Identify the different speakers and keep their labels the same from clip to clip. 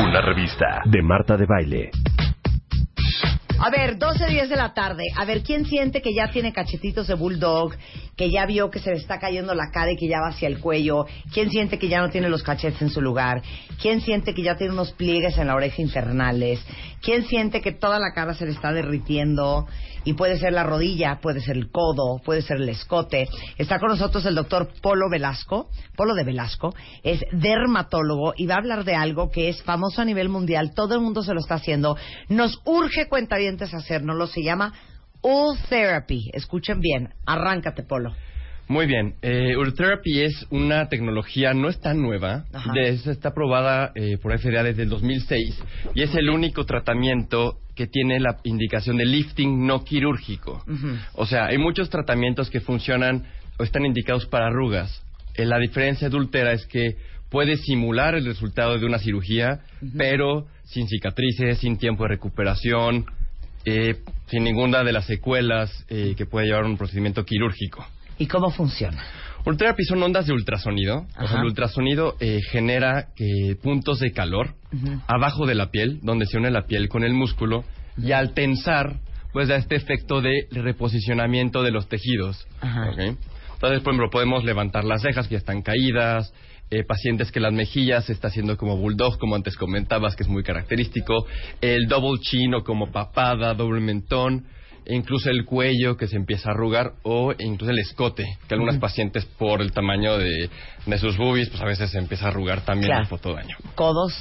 Speaker 1: Una revista de Marta de Baile.
Speaker 2: A ver, 12, 10 de la tarde. A ver, ¿quién siente que ya tiene cachetitos de bulldog? Que ya vio que se le está cayendo la cara y que ya va hacia el cuello. ¿Quién siente que ya no tiene los cachetes en su lugar? ¿Quién siente que ya tiene unos pliegues en la oreja infernales? ¿Quién siente que toda la cara se le está derritiendo? Y puede ser la rodilla, puede ser el codo, puede ser el escote. Está con nosotros el doctor Polo Velasco, Polo de Velasco, es dermatólogo y va a hablar de algo que es famoso a nivel mundial. Todo el mundo se lo está haciendo. Nos urge cuentavientes hacernoslo. Se llama Ul Therapy. Escuchen bien. Arráncate, Polo.
Speaker 3: Muy bien. Eh, Ultherapy es una tecnología, no es tan nueva, está aprobada eh, por FDA desde el 2006 y es el único tratamiento que tiene la indicación de lifting no quirúrgico. O sea, hay muchos tratamientos que funcionan o están indicados para arrugas. Eh, la diferencia de Ultera es que puede simular el resultado de una cirugía, pero sin cicatrices, sin tiempo de recuperación, eh, sin ninguna de las secuelas eh, que puede llevar un procedimiento quirúrgico.
Speaker 2: ¿Y cómo funciona?
Speaker 3: Ultherapy son ondas de ultrasonido. O sea, el ultrasonido eh, genera eh, puntos de calor abajo de la piel, donde se une la piel con el músculo, y al tensar, pues da este efecto de reposicionamiento de los tejidos. Entonces, por ejemplo, podemos levantar las cejas que ya están caídas, eh, pacientes que las mejillas se está haciendo como bulldog, como antes comentabas, que es muy característico, el double chin o como papada, doble mentón, incluso el cuello que se empieza a arrugar o incluso el escote, que algunas pacientes por el tamaño de, de sus boobies, pues a veces se empieza a arrugar también
Speaker 2: Claro.
Speaker 3: el fotodaño.
Speaker 2: Codos.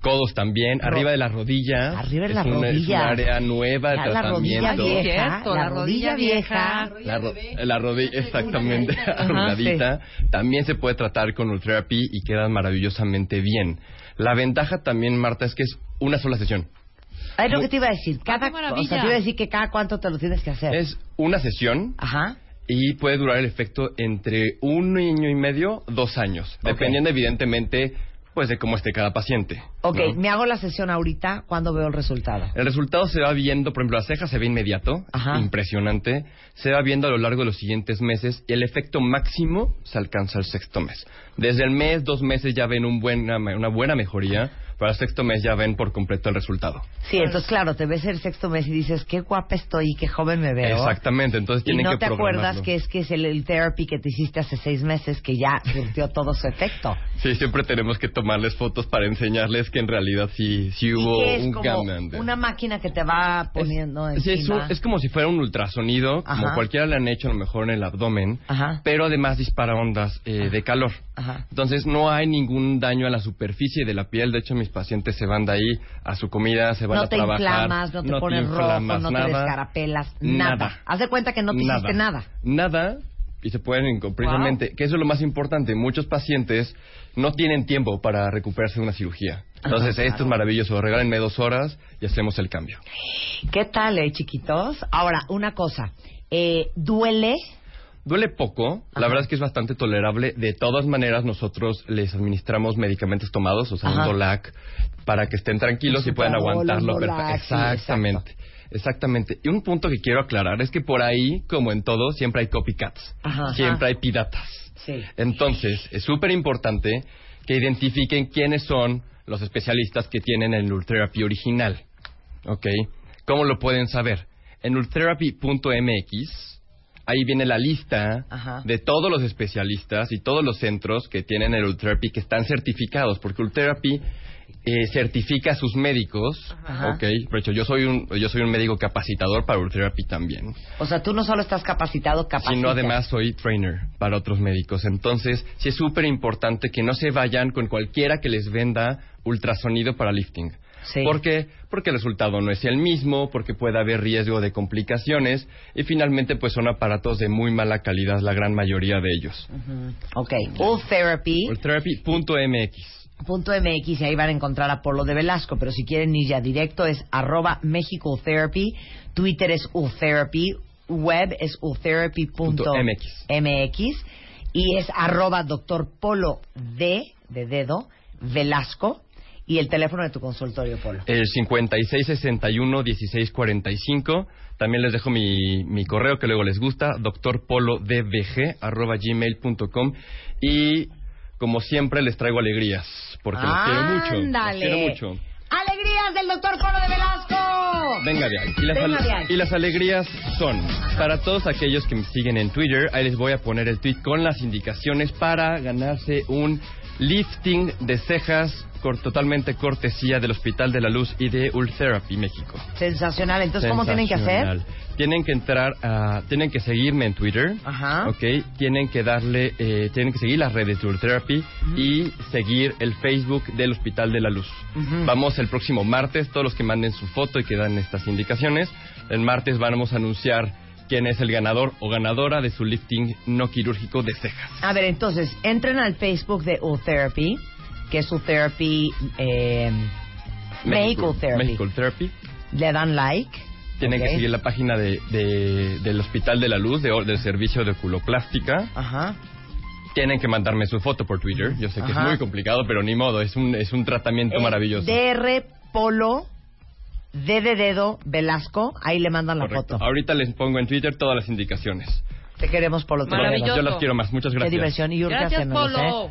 Speaker 3: Codos también,
Speaker 2: Ro-
Speaker 3: arriba de la rodilla.
Speaker 2: Arriba de
Speaker 3: es
Speaker 2: la
Speaker 3: una, es
Speaker 2: rodilla.
Speaker 3: un área nueva de
Speaker 2: Ya, la
Speaker 3: tratamiento.
Speaker 2: rodilla vieja. La
Speaker 4: la
Speaker 2: rodilla vieja.
Speaker 3: La, ro- la rodilla, exactamente, arrugadita. También se puede tratar con Ultherapy y queda maravillosamente bien. La ventaja también, Marta, es que es una sola sesión.
Speaker 2: Es lo que te iba a decir. Cada, o sea, te iba a decir que cada cuánto te lo tienes que hacer.
Speaker 3: Es una sesión
Speaker 2: Ajá.
Speaker 3: y puede durar el efecto entre un año y medio, dos años, dependiendo evidentemente pues de cómo esté cada paciente.
Speaker 2: Ok,
Speaker 3: ¿no?
Speaker 2: me hago la sesión ahorita. ¿Cuándo veo el resultado?
Speaker 3: El resultado se va viendo, por ejemplo, la ceja se ve inmediato,
Speaker 2: Ajá.
Speaker 3: impresionante, se va viendo a lo largo de los siguientes meses y el efecto máximo se alcanza el sexto mes. Desde el mes, dos meses ya ven un buena, una buena mejoría, para el sexto mes ya ven por completo el resultado.
Speaker 2: Sí, entonces claro, te ves el sexto mes y dices, qué guapa estoy y qué joven me veo.
Speaker 3: Exactamente, entonces
Speaker 2: Y
Speaker 3: tienen
Speaker 2: no
Speaker 3: que
Speaker 2: te acuerdas que es que es el, el therapy que te hiciste hace seis meses que ya surtió todo su efecto.
Speaker 3: Sí, siempre tenemos que tomarles fotos para enseñarles que en realidad sí, sí hubo
Speaker 2: es
Speaker 3: un
Speaker 2: como una máquina que te va poniendo
Speaker 3: es, sí, es, un- es como si fuera un ultrasonido,
Speaker 2: Ajá.
Speaker 3: como cualquiera le han hecho a lo mejor en el abdomen,
Speaker 2: Ajá.
Speaker 3: pero además dispara ondas eh, de calor.
Speaker 2: Ajá.
Speaker 3: Entonces no hay ningún daño a la superficie de la piel. De hecho, mis pacientes se van de ahí a su comida, se van
Speaker 2: no
Speaker 3: a
Speaker 2: te
Speaker 3: trabajar.
Speaker 2: inflamas, no te pones rojo,
Speaker 3: inflamas,
Speaker 2: no te
Speaker 3: nada,
Speaker 2: descarapelas, nada.
Speaker 3: nada.
Speaker 2: Haz de cuenta que no te hiciste nada.
Speaker 3: Nada. Y se pueden, precisamente, que eso es lo más importante. Muchos pacientes no tienen tiempo para recuperarse de una cirugía. Entonces,
Speaker 2: Ajá,
Speaker 3: esto
Speaker 2: claro.
Speaker 3: es maravilloso. Regálenme dos horas y hacemos el cambio.
Speaker 2: ¿Qué tal, eh, chiquitos? Ahora, una cosa. Eh, ¿Duele?
Speaker 3: Duele poco,
Speaker 2: Ajá.
Speaker 3: la verdad es que es bastante tolerable. De todas maneras, nosotros les administramos medicamentos tomados, o sea,
Speaker 2: Ajá.
Speaker 3: un Dolac, para que estén tranquilos y puedan aguantarlo.
Speaker 2: Dolac, sí,
Speaker 3: Exactamente. Exactamente. Y un punto que quiero aclarar es que por ahí, como en todo, siempre hay copycats.
Speaker 2: Ajá.
Speaker 3: Siempre hay piratas.
Speaker 2: Sí.
Speaker 3: Entonces, es súper importante que identifiquen quiénes son los especialistas que tienen el Ultherapy original. ¿Ok? ¿Cómo lo pueden saber? En ultherapy.mx, ahí viene la lista
Speaker 2: Ajá.
Speaker 3: de todos los especialistas y todos los centros que tienen el Ultherapy que están certificados, porque Ultherapy eh, certifica a sus médicos,
Speaker 2: Ajá.
Speaker 3: ¿ok? Hecho, yo soy un, yo soy un médico capacitador para Ultherapy también
Speaker 2: O sea, tú no solo estás capacitado, capacitas.
Speaker 3: sino además soy trainer para otros médicos. Entonces, sí es súper importante que no se vayan con cualquiera que les venda ultrasonido para lifting.
Speaker 2: Sí.
Speaker 3: ¿Por qué? Porque el resultado no es el mismo, porque puede haber riesgo de complicaciones y finalmente pues son aparatos de muy mala calidad la gran mayoría de ellos.
Speaker 2: Ujú. Ok. All Therapy.
Speaker 3: Ultherapy.mx.
Speaker 2: Punto MX y ahí van a encontrar a Polo de Velasco, pero si quieren ir ya directo es arroba Mexico Therapy, Twitter es Utherapy, web es utherapy.mx y es arroba doctor Polo de dedo Velasco y el teléfono de tu consultorio Polo.
Speaker 3: El 5661-1645. También les dejo mi, mi correo que luego les gusta, doctorpolodbg arroba gmail.com y como siempre les traigo alegrías porque los quiero mucho. Los quiero mucho.
Speaker 2: ¡Alegrías del doctor Polo de Velasco!
Speaker 3: Venga de ahí. Y las,
Speaker 2: Venga
Speaker 3: al-
Speaker 2: de ahí.
Speaker 3: y las alegrías son, para todos aquellos que me siguen en Twitter, ahí les voy a poner el tweet con las indicaciones para ganarse un lifting de cejas cor- totalmente cortesía del Hospital de la Luz y de Ultherapy México.
Speaker 2: Sensacional. Entonces, ¿cómo tienen que hacer?
Speaker 3: Tienen que entrar a, tienen que seguirme en Twitter,
Speaker 2: Ajá.
Speaker 3: ok, tienen que darle, eh, tienen que seguir las redes de Ultherapy y seguir el Facebook del Hospital de la Luz. Vamos el próximo martes, todos los que manden su foto y que dan estas indicaciones, el martes vamos a anunciar quién es el ganador o ganadora de su lifting no quirúrgico de cejas.
Speaker 2: A ver, entonces, entren al Facebook de Utherapy, que es Utherapy eh, Medical Therapy.
Speaker 3: Medical Therapy.
Speaker 2: Le dan like.
Speaker 3: Tienen
Speaker 2: ok.
Speaker 3: que seguir la página de, de- del Hospital de la Luz, de, del servicio de oculoplástica.
Speaker 2: Ajá.
Speaker 3: Tienen que mandarme su foto por Twitter. Yo sé que
Speaker 2: Ajá.
Speaker 3: es muy complicado, pero ni modo, es un, es un tratamiento maravilloso.
Speaker 2: DR Polo, D de dedo, Velasco. Ahí le mandan la
Speaker 3: Correcto.
Speaker 2: foto.
Speaker 3: Ahorita les pongo en Twitter todas las indicaciones.
Speaker 2: Te queremos, Polo.
Speaker 4: Maravilloso.
Speaker 3: Yo las quiero más. Muchas
Speaker 2: Qué
Speaker 3: gracias.
Speaker 2: diversión. Y urge
Speaker 4: Gracias,
Speaker 2: hacérnoslos,
Speaker 4: Polo.
Speaker 2: ¿eh?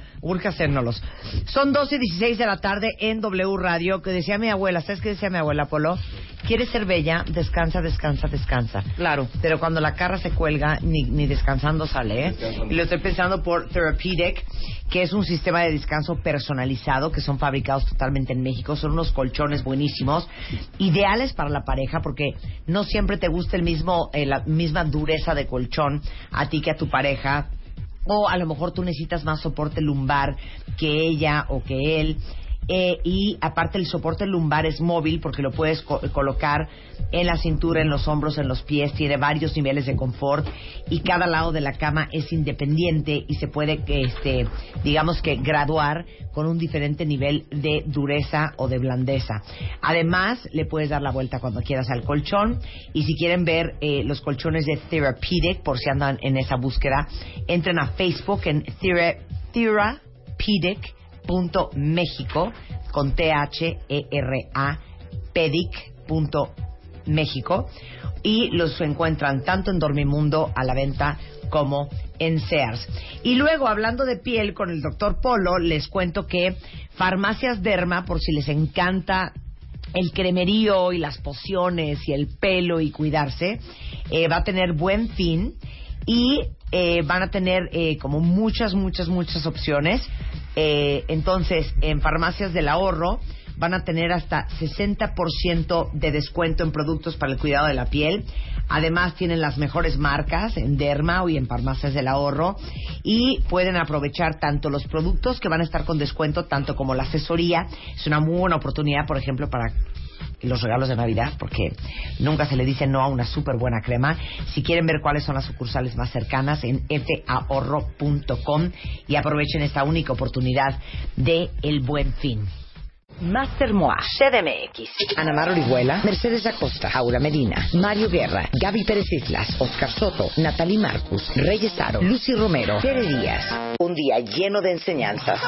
Speaker 2: Son 12 y 16 de la tarde en W Radio, que decía mi abuela, ¿sabes qué decía mi abuela, Polo? ¿Quieres ser bella? Descansa, descansa, descansa.
Speaker 4: Claro.
Speaker 2: Pero cuando la cara se cuelga, ni, ni descansando sale, ¿eh? Y lo estoy pensando por Therapeutic, que es un sistema de descanso personalizado, que son fabricados totalmente en México. Son unos colchones buenísimos, ideales para la pareja, porque no siempre te gusta el mismo, eh, la misma dureza de colchón a ti que a tu pareja. O a lo mejor tú necesitas más soporte lumbar que ella o que él. Eh, y aparte el soporte lumbar es móvil porque lo puedes co- colocar en la cintura, en los hombros, en los pies, tiene varios niveles de confort y cada lado de la cama es independiente y se puede, este, digamos que graduar con un diferente nivel de dureza o de blandeza. Además, le puedes dar la vuelta cuando quieras al colchón y si quieren ver eh, los colchones de Therapeutic, por si andan en esa búsqueda, entren a Facebook en Thera- Therapeutic México con T H E R A pedic punto México y los encuentran tanto en Dormimundo a la venta como en Sears. Y luego, hablando de piel con el doctor Polo, les cuento que Farmacias Derma, por si les encanta el cremerío y las pociones y el pelo y cuidarse, eh, va a tener buen fin y eh, van a tener eh, como muchas, muchas, muchas opciones. Eh, entonces, en Farmacias del Ahorro van a tener hasta 60% de descuento en productos para el cuidado de la piel. Además, tienen las mejores marcas en Derma y en Farmacias del Ahorro. Y pueden aprovechar tanto los productos que van a estar con descuento, tanto como la asesoría. Es una muy buena oportunidad, por ejemplo, para los regalos de Navidad, porque nunca se le dice no a una súper buena crema. Si quieren ver cuáles son las sucursales más cercanas, en fahorro.com y aprovechen esta única oportunidad de El Buen Fin. Master Moa, CDMX, Ana Mar Orihuela, Mercedes Acosta, Aura Medina, Mario Guerra, Gaby Pérez Islas, Oscar Soto, Natalie Marcus, Reyes Aro, Lucy Romero, Tere Díaz. Un día lleno de enseñanzas,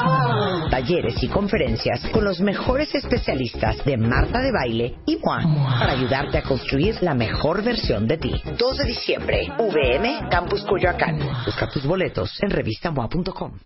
Speaker 2: talleres y conferencias con los mejores especialistas de Marta de Baile y Moa para ayudarte a construir la mejor versión de ti. 2 de diciembre, VM Campus Coyoacán. Busca tus boletos en revistamoa.com.